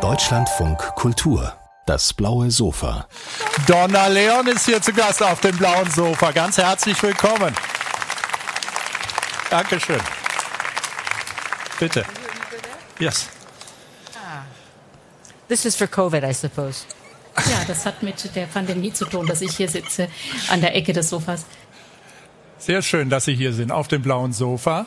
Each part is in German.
Deutschlandfunk Kultur. Das blaue Sofa. Donna Leon ist hier zu Gast auf dem blauen Sofa. Ganz herzlich willkommen. Dankeschön. Bitte. Yes. This is for COVID, I suppose. Ja, das hat mit der Pandemie zu tun, dass ich hier sitze an der Ecke des Sofas. Sehr schön, dass Sie hier sind auf dem blauen Sofa.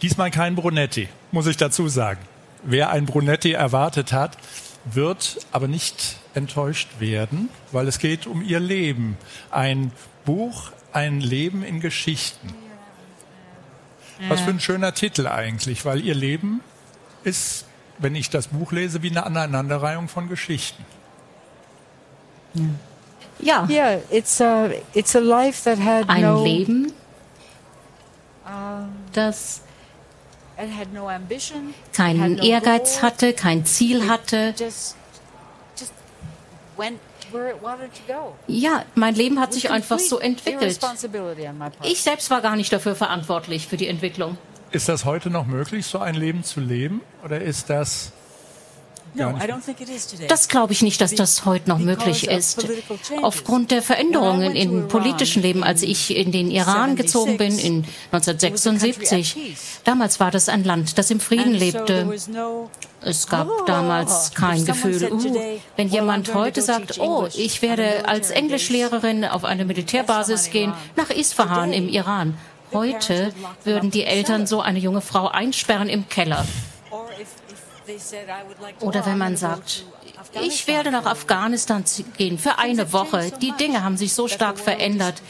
Diesmal kein Brunetti, muss ich dazu sagen. Wer ein Brunetti erwartet hat, wird aber nicht enttäuscht werden, weil es geht um ihr Leben. Ein Buch, ein Leben in Geschichten. Was für ein schöner Titel eigentlich, weil ihr Leben ist, wenn ich das Buch lese, wie eine Aneinanderreihung von Geschichten. Ja, Yeah, it's a it's a life that had ein no Leben, das it had no ambition, had keinen no Ehrgeiz hatte, kein Ziel hatte. just just went where it wanted to go. Ja, mein Leben hat sich einfach so entwickelt. Ich selbst war gar nicht dafür verantwortlich für die Entwicklung. Ist das heute noch möglich, so ein Leben zu leben? Oder ist das Das glaube ich nicht, dass das heute noch möglich ist. Aufgrund der Veränderungen im politischen Leben, als ich in den Iran gezogen bin, in 1976. Damals war das ein Land, das im Frieden lebte. Es gab Oh, damals kein Gefühl, uh, wenn jemand heute sagt, oh, ich werde als Englischlehrerin auf eine Militärbasis gehen, nach Isfahan im Iran. Heute würden die Eltern so eine junge Frau einsperren im Keller. Oder wenn man sagt, ich werde nach Afghanistan gehen für eine Woche. Die Dinge haben sich so stark verändert.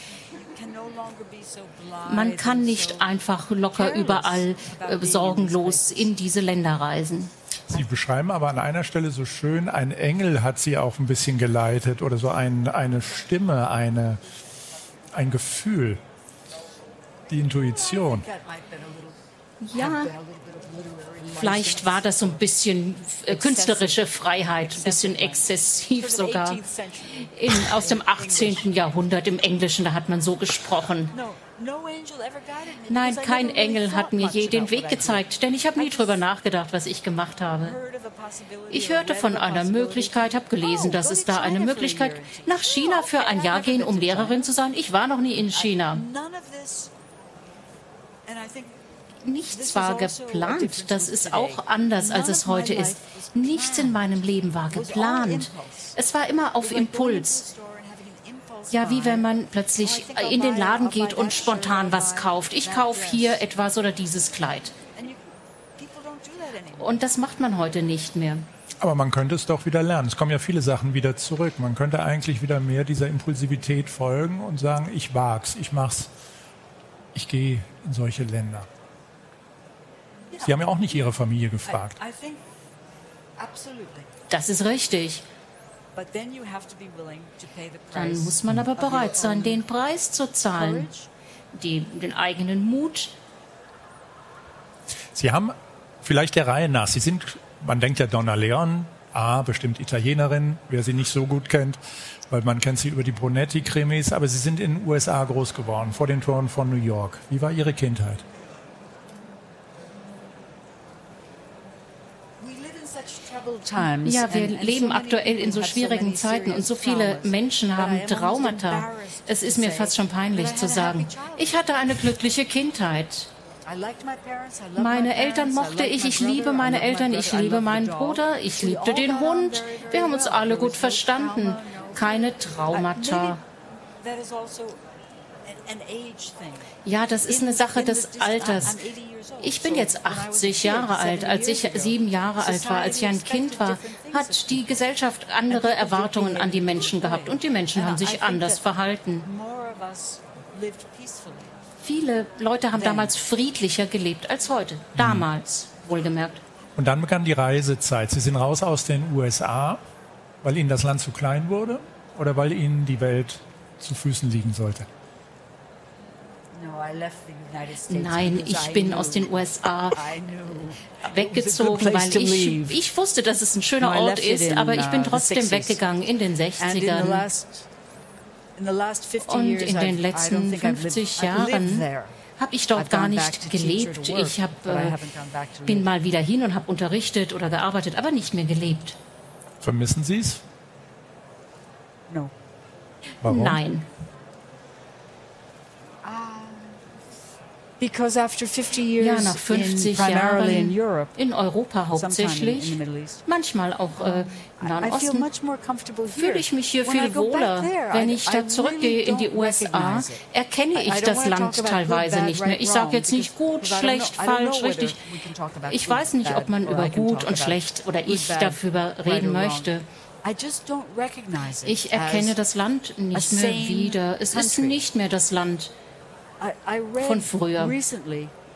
Man kann nicht einfach locker überall äh, sorgenlos in diese Länder reisen. Sie beschreiben aber an einer Stelle so schön, ein Engel hat sie auch ein bisschen geleitet oder so ein, eine Stimme, eine, ein Gefühl, die Intuition. Ja, vielleicht war das so ein bisschen äh, künstlerische Freiheit, ein bisschen exzessiv sogar. In, aus dem 18. Jahrhundert im Englischen, da hat man so gesprochen. Nein, kein Engel hat mir je den Weg gezeigt, denn ich habe nie drüber nachgedacht, was ich gemacht habe. Ich hörte von einer. Möglichkeit, habe gelesen, Oh, dass es da eine Möglichkeit nach China für ein Jahr gehen, um Lehrerin zu sein. Ich war noch nie in China. Nichts war geplant. Das ist auch anders, als es heute ist. Nichts in meinem Leben war geplant. Es war immer auf Impuls. Ja, wie wenn man plötzlich in den Laden geht und spontan was kauft. Ich kaufe hier etwas oder dieses Kleid. and you, people don't do that anymore. Und das macht man heute nicht mehr. Aber man könnte es doch wieder lernen. Es kommen ja viele Sachen wieder zurück. Man könnte eigentlich wieder mehr dieser Impulsivität folgen und sagen, ich wag's, ich mach's. Ich gehe in solche Länder. Sie haben ja auch nicht Ihre Familie gefragt. Das ist richtig. But then you have to be willing to pay the Dann price. muss man aber bereit sein, den Preis zu zahlen. Die, den eigenen Mut. Sie haben vielleicht der Reihe nach, Sie sind, man denkt ja Donna Leon, ah, bestimmt Italienerin, wer sie nicht so gut kennt, weil man kennt sie über die Brunetti-Krimis, aber Sie sind in den USA groß geworden, vor den Toren von New York. Wie war Ihre Kindheit? Ja, wir leben aktuell in so schwierigen Zeiten und so viele. Menschen haben Traumata. Es ist mir fast schon peinlich zu sagen, ich hatte eine glückliche Kindheit. Meine Eltern mochte ich, ich liebe meine Eltern, ich liebe meinen. Bruder, ich liebte den Hund. Wir haben uns alle gut verstanden. Keine Traumata. Ja, das ist eine Sache des Alters. Ich bin jetzt 80 Jahre alt. Als ich sieben Jahre alt war, als ich ein Kind war, hat die Gesellschaft andere Erwartungen an die Menschen gehabt und die Menschen haben sich anders verhalten. Viele Leute haben damals friedlicher gelebt als heute. Damals, wohlgemerkt. Und dann begann die Reisezeit. Sie sind raus aus den USA, weil Ihnen das Land zu klein wurde oder weil Ihnen die Welt zu Füßen liegen sollte? No, I left the United States Nein, ich bin aus den USA I knew weggezogen, it was a good place weil ich, ich wusste, dass es ein schöner Ort ist, in, aber ich bin uh, the trotzdem 60s. weggegangen in den And in the 60ern. last, in the last 50 Und years, in den letzten don't think I've lived- 50 I've lived Jahren there. habe ich dort I've gar nicht gelebt. Ich hab, but I äh, bin mal wieder hin und habe unterrichtet oder gearbeitet, aber nicht mehr gelebt. Vermissen Sie es? No. Warum? Nein. Because after 50 years Ja, nach 50 in, Jahren in Europe, in Europa in, in hauptsächlich, East, manchmal auch äh, im Nahen Osten, fühle ich mich hier viel wohler. there, Wenn ich da zurückgehe really in die don't USA, recognize it. erkenne ich don't das Land teilweise nicht mehr. Ich sage jetzt nicht gut, schlecht, falsch, richtig. Ich weiß nicht, ob man über gut und schlecht oder ich darüber reden möchte. I just don't recognize it Ich erkenne as das Land nicht mehr wieder. Es ist nicht mehr das Land. I, I read von früher.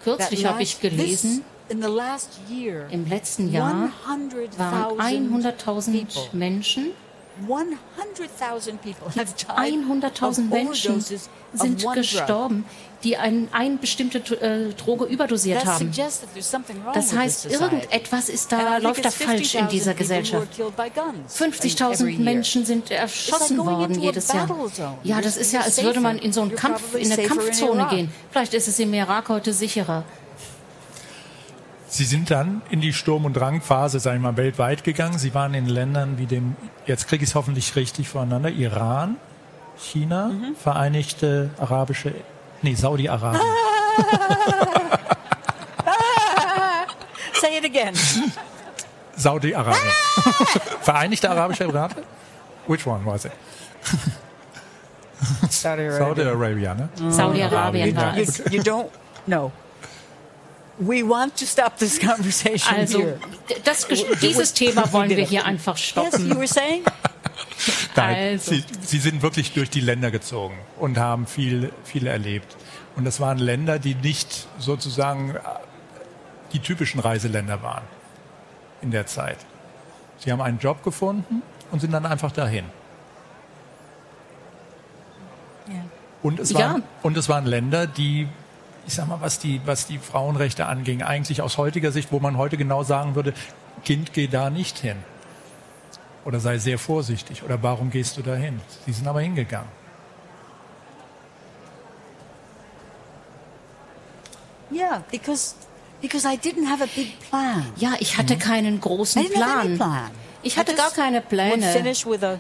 Kürzlich habe ich gelesen, this, in the last year, Im letzten Jahr 100,000 waren 100.000 people, Menschen 100,000 people have died 100.000 of Menschen sind gestorben, die ein, eine bestimmte äh, Droge überdosiert haben. Das heißt, irgendetwas ist da, läuft da falsch in 50,000 dieser Gesellschaft. killed by guns every 50.000 year. Menschen sind erschossen worden jedes Jahr. Ja, das ist ja, als würde man in so einen Kampf, in eine Kampfzone gehen. Vielleicht ist es im Irak heute sicherer. Sie sind dann in die Sturm- und Drangphase, sage ich mal, weltweit gegangen. Sie waren in Ländern wie dem, jetzt kriege ich es hoffentlich richtig voneinander, Iran, China, Mhm. Vereinigte Arabische, nee, Saudi-Arabien. Say it again. Saudi-Arabien. Vereinigte Arabische Emirate? Which one was it? Saudi Saudi-Arabia, ne? Saudi-Arabien war es. you don't know. We want to stop this conversation Also, das, dieses Thema wollen wir hier einfach Yes, stoppen. you were saying? Nein, Also. sie, sie sind wirklich durch die Länder gezogen und haben viel, viel erlebt. Und das waren Länder, die nicht sozusagen äh, die typischen Reiseländer waren in der Zeit. Sie haben einen Job gefunden und sind dann einfach dahin. Und es, Ja. waren, und es waren Länder, die, ich sag mal, was die, was die Frauenrechte anging, eigentlich aus heutiger Sicht, wo man heute genau sagen würde, Kind, geh da nicht hin. Oder sei sehr vorsichtig. Oder warum gehst du da hin? Sie sind aber hingegangen. Yeah, because because I didn't have a big plan. Ja, ich hatte keinen I großen didn't have any Plan. plan. Ich I hatte gar keine Pläne.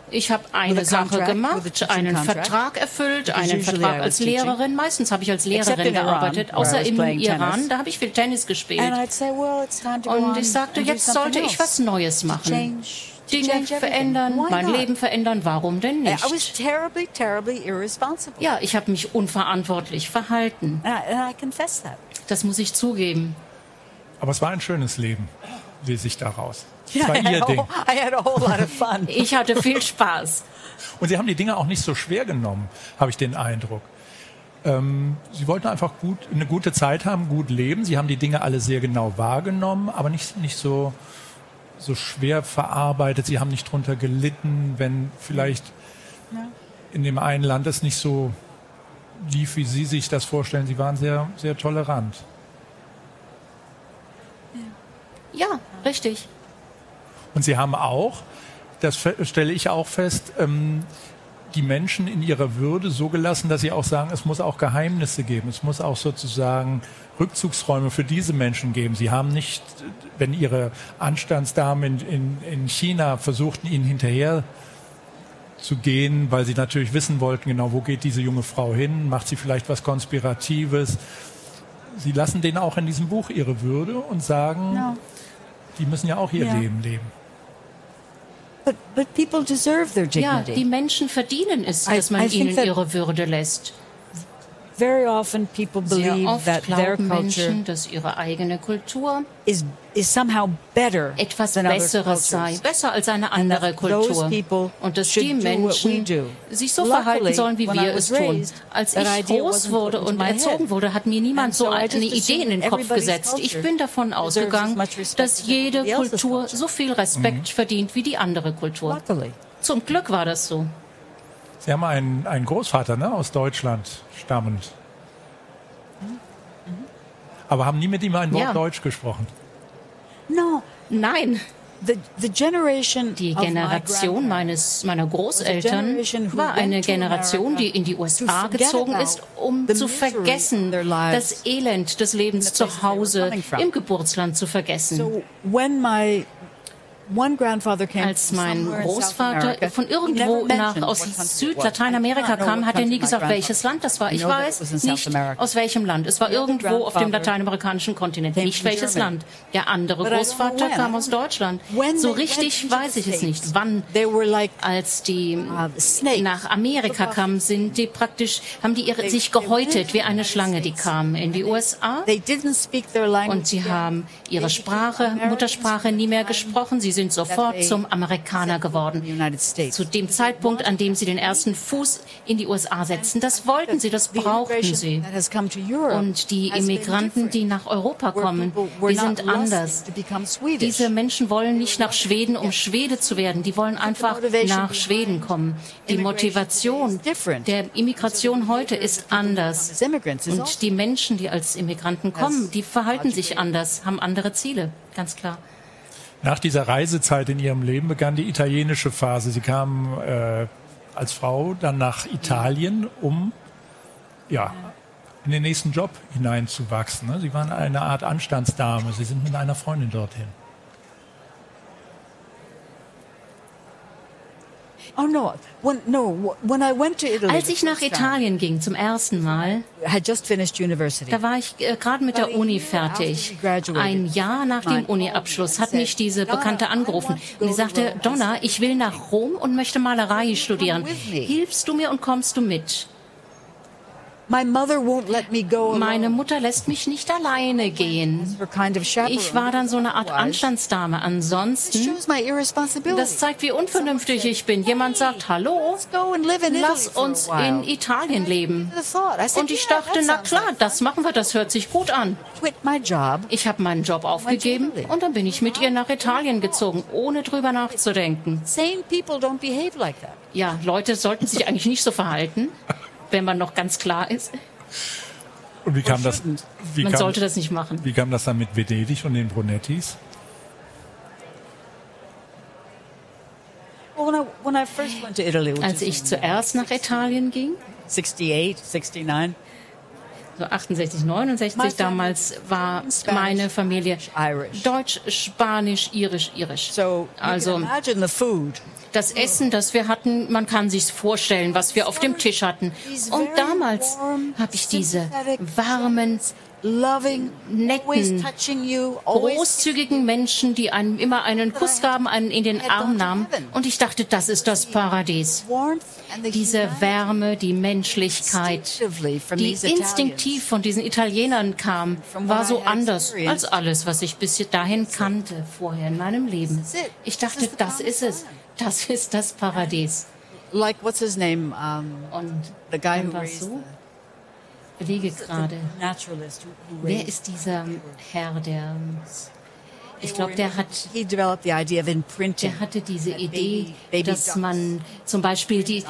Ich habe eine a Sache contract, with a gemacht, einen. Vertrag erfüllt, einen Vertrag I als. Lehrerin. Meistens habe ich als Except Lehrerin in Iran, gearbeitet, außer im Iran. tennis. Da habe ich viel Tennis gespielt. And I'd say, well, it's time to go Und ich sagte, jetzt something sollte ich was. Neues machen. Dinge verändern, mein? Leben verändern. Warum denn I was nicht? terribly, terribly irresponsible. Ja, ich habe mich unverantwortlich verhalten. And I, and I confess that. Das muss ich zugeben. Aber es war ein schönes Leben, lese ich daraus. Yeah, war ihr Ding. I had a whole lot of fun. Ich hatte viel Spaß. Und sie haben die Dinge auch nicht so schwer genommen, habe ich den Eindruck. Ähm, sie wollten einfach gut, eine gute Zeit haben, gut leben. Sie haben die Dinge alle sehr genau wahrgenommen, aber nicht, nicht so, so schwer verarbeitet. Sie haben nicht drunter gelitten, wenn vielleicht in dem einen Land es nicht so lief, wie Sie sich das vorstellen. Sie waren sehr, sehr tolerant. Ja, richtig. Und sie haben auch, das stelle ich auch fest, ähm, die Menschen in ihrer Würde so gelassen, dass sie auch sagen, es muss auch Geheimnisse geben. Es muss auch sozusagen Rückzugsräume für diese Menschen geben. Sie haben nicht, wenn ihre Anstandsdamen in, in, in China versuchten, ihnen hinterher zu gehen, weil sie natürlich wissen wollten, genau, wo geht diese junge Frau hin? Macht sie vielleicht was Konspiratives? Sie lassen denen auch in diesem Buch ihre Würde und sagen, No. die müssen ja auch ihr Ja. Leben leben. But, but people deserve their Ja, dignity. die Menschen verdienen es, dass man I ihnen that- ihre Würde lässt. Very often people Sehr believe oft that their glauben culture Menschen, dass ihre eigene Kultur is, is somehow better etwas than Besseres sei, besser als eine And andere Kultur. people Und dass should die Menschen do. sich so Luckily, verhalten sollen, wie wir es tun. Als that ich groß wurde und my erzogen head. wurde, hat mir niemand And so eine just Idee in assumed den Kopf gesetzt. Ich culture bin davon deserves ausgegangen, as much respect dass as jede Kultur culture. so viel Respekt verdient wie die andere Kultur. Luckily. Zum Glück war das so. Sie haben einen, einen Großvater ne, aus Deutschland stammend. Aber haben nie mit ihm ein Wort Ja. Deutsch gesprochen. No, Nein, Die Generation meines, meiner Großeltern war eine Generation, die in die USA gezogen ist, um zu vergessen, das Elend des Lebens zu Hause im Geburtsland zu vergessen. Als mein Großvater von irgendwo nach aus Südlateinamerika kam, hat er nie gesagt, welches Land das war. Ich weiß nicht, aus welchem Land. Es war irgendwo auf dem lateinamerikanischen Kontinent, nicht welches Land. Der andere Großvater kam aus Deutschland. So richtig weiß ich es nicht. Wann, als die uh, nach Amerika kamen, sind die praktisch, haben die ihre, sich gehäutet wie eine Schlange, die kamen in die USA. Und sie haben ihre Sprache, Muttersprache nie mehr gesprochen. Sie sind sofort zum Amerikaner geworden. Zu dem Zeitpunkt, an dem sie den ersten Fuß in die USA setzten. Das wollten sie, das brauchten sie. Und die Immigranten, die nach Europa kommen, die sind anders. Diese Menschen wollen nicht nach Schweden, um Schwede zu werden. Die wollen einfach nach Schweden kommen. Die Motivation der Immigration heute ist anders. Und die Menschen, die als Immigranten kommen, die verhalten sich anders, haben andere Ziele, ganz klar. Nach dieser Reisezeit in ihrem Leben begann die italienische Phase. Sie kam äh, als Frau dann nach Italien, um ja, in den nächsten Job hineinzuwachsen. Ne? Sie waren eine Art Anstandsdame. Sie sind mit einer Freundin dorthin. Oh, Als ich nach Italien ging zum ersten Mal, da war ich äh, gerade mit der Uni fertig. Ein Jahr nach dem Uni-Abschluss hat mich diese Bekannte angerufen und sie sagte, Donna, ich will nach Rom und möchte Malerei studieren. Hilfst du mir und kommst du mit? Meine Mutter lässt mich nicht alleine gehen. Ich war dann so eine Art Anstandsdame. Ansonsten, das zeigt, wie unvernünftig ich bin. Jemand sagt, hallo, lass uns in Italien leben. Und ich dachte, na klar, das machen wir, das hört sich gut an. Ich habe meinen Job aufgegeben und dann bin ich mit ihr nach Italien gezogen, ohne drüber nachzudenken. Ja, Leute sollten sich eigentlich nicht so verhalten wenn man noch ganz klar ist. Und wie kam das? Wie man kam, sollte das nicht machen. Wie kam das dann mit Venedig und den Brunettis? Als ich zuerst nach Italien ging, 68, 69, so 68, 69 damals war meine Familie Deutsch, Spanisch, Irisch, Irisch. Also das Essen, das wir hatten, man kann sich's vorstellen, was wir auf dem Tisch hatten. Und damals habe ich diese warmen, netten, großzügigen Menschen, die einem immer einen Kuss gaben, einen in den Arm nahmen. Und ich dachte, das ist das Paradies. Diese Wärme, die Menschlichkeit, die instinktiv von diesen Italienern kam, war so anders als alles, was ich bis dahin kannte vorher in meinem Leben. Ich dachte, das ist es. Das ist das Paradies. Like what's his name? Um, Und the guy who raised so? Überlege gerade, wer ist dieser Herr, der ich glaube, der hat, der hatte diese Idee, dass man zum Beispiel die, äh,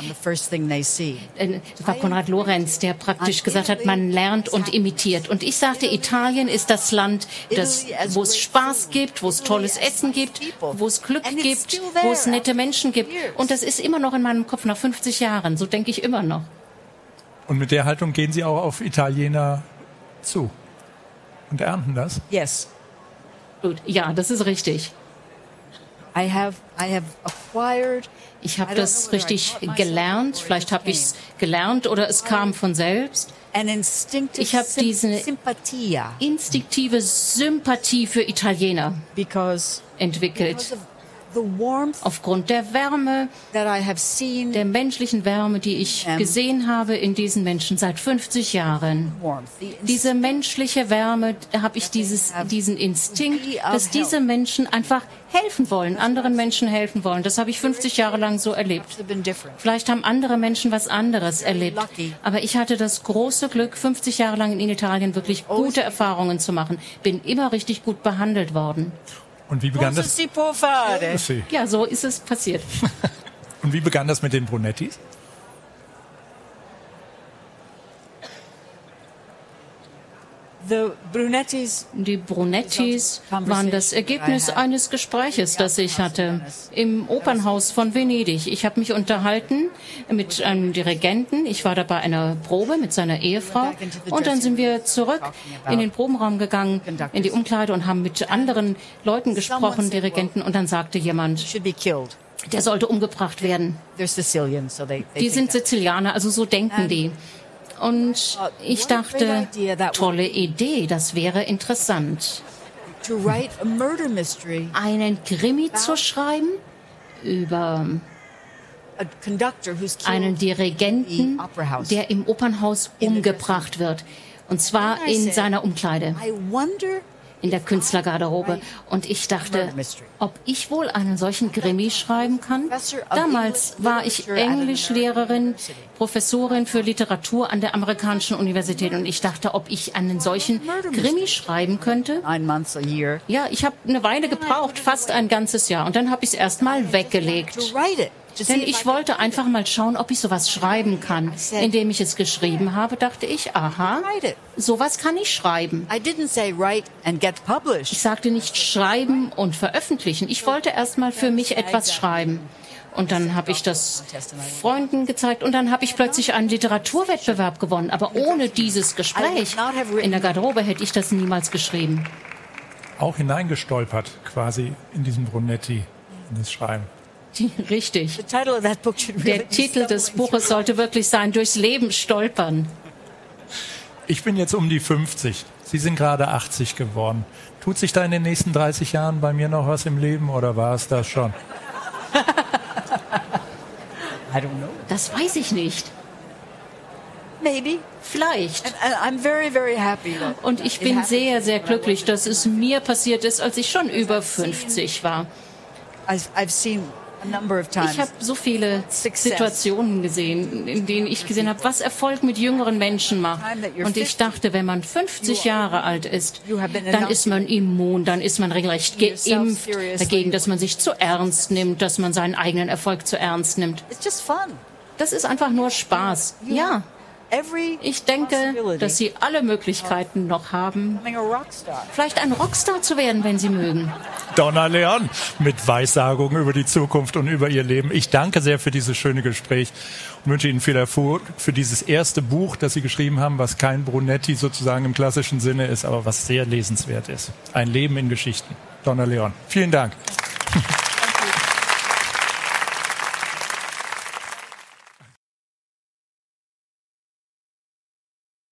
das war Konrad Lorenz, der praktisch gesagt hat, man lernt und imitiert. Und ich sagte, Italien ist das Land, das, wo es Spaß gibt, wo es tolles Essen gibt, wo es Glück gibt, wo es nette Menschen gibt. Und das ist immer noch in meinem Kopf nach 50 Jahren. So denke ich immer noch. Und mit der Haltung gehen Sie auch auf Italiener zu und ernten das? Yes. Gut, ja, das ist richtig. I have, I have acquired ich habe das richtig gelernt. Vielleicht habe ich es gelernt oder es kam von selbst. Ich habe diese instinktive Sympathie für Italiener entwickelt aufgrund der Wärme, der menschlichen Wärme, die ich gesehen habe in diesen Menschen seit 50 Jahren. Diese menschliche Wärme, habe ich dieses, diesen Instinkt, dass diese Menschen einfach helfen wollen, anderen Menschen helfen wollen. Das habe ich 50 Jahre lang so erlebt. Vielleicht haben andere Menschen was anderes erlebt. Aber ich hatte das große Glück, 50 Jahre lang in Italien wirklich gute Erfahrungen zu machen. Bin immer richtig gut behandelt worden. Und wie begann das? Ja, so ist es passiert. Und wie begann das mit den Brunettis? Die Brunettis waren das Ergebnis eines Gespräches, das ich hatte im Opernhaus von Venedig. Ich habe mich unterhalten mit einem Dirigenten. Ich war da bei einer Probe mit seiner Ehefrau. Und dann sind wir zurück in den Probenraum gegangen, in die Umkleide und haben mit anderen Leuten gesprochen, Dirigenten. Und dann sagte jemand, der sollte umgebracht werden. Die sind Sizilianer, also so denken die. Und ich dachte, tolle Idee, das wäre interessant. Einen Krimi zu schreiben über einen Dirigenten, der im Opernhaus umgebracht wird. Und zwar in seiner Umkleide in der Künstlergarderobe. Und ich dachte, ob ich wohl einen solchen Krimi schreiben kann? Damals war ich Englischlehrerin, Professorin für Literatur an der amerikanischen Universität und ich dachte, ob ich einen solchen Krimi schreiben könnte. Ja, ich habe eine Weile gebraucht, fast ein ganzes Jahr. Und dann habe ich es erst mal weggelegt. Denn ich wollte einfach mal schauen, ob ich sowas schreiben kann. Indem ich es geschrieben habe, dachte ich, aha, sowas kann ich schreiben. Ich sagte nicht schreiben und veröffentlichen. Ich wollte erst mal für mich etwas schreiben. Und dann habe ich das Freunden gezeigt und dann habe ich plötzlich einen Literaturwettbewerb gewonnen. Aber ohne dieses Gespräch in der Garderobe hätte ich das niemals geschrieben. Auch hineingestolpert quasi in diesem Brunetti, in das Schreiben. Richtig. Der Titel des Buches sollte wirklich sein, durchs Leben stolpern. Ich bin jetzt um die 50. Sie sind gerade 80 geworden. Tut sich da in den nächsten 30 Jahren bei mir noch was im Leben oder war es das schon? Das weiß ich nicht. Maybe. Vielleicht. And I'm very, very happy Und ich bin sehr, sehr glücklich, dass es mir passiert ist, als ich schon über 50 war. I've seen ich habe so viele Situationen gesehen, in denen ich gesehen habe, was Erfolg mit jüngeren Menschen macht. Und ich dachte, wenn man 50 Jahre alt ist, dann ist man immun, dann ist man regelrecht geimpft dagegen, dass man sich zu ernst nimmt, dass man seinen eigenen Erfolg zu ernst nimmt. Das ist einfach nur Spaß. Ja. Ich denke, dass Sie alle Möglichkeiten noch haben, vielleicht ein Rockstar zu werden, wenn Sie mögen. Donna Leon mit Weissagungen über die Zukunft und über ihr Leben. Ich danke sehr für dieses schöne Gespräch und wünsche Ihnen viel Erfolg für dieses erste Buch, das Sie geschrieben haben, was kein Brunetti sozusagen im klassischen Sinne ist, aber was sehr lesenswert ist. Ein Leben in Geschichten. Donna Leon. Vielen Dank.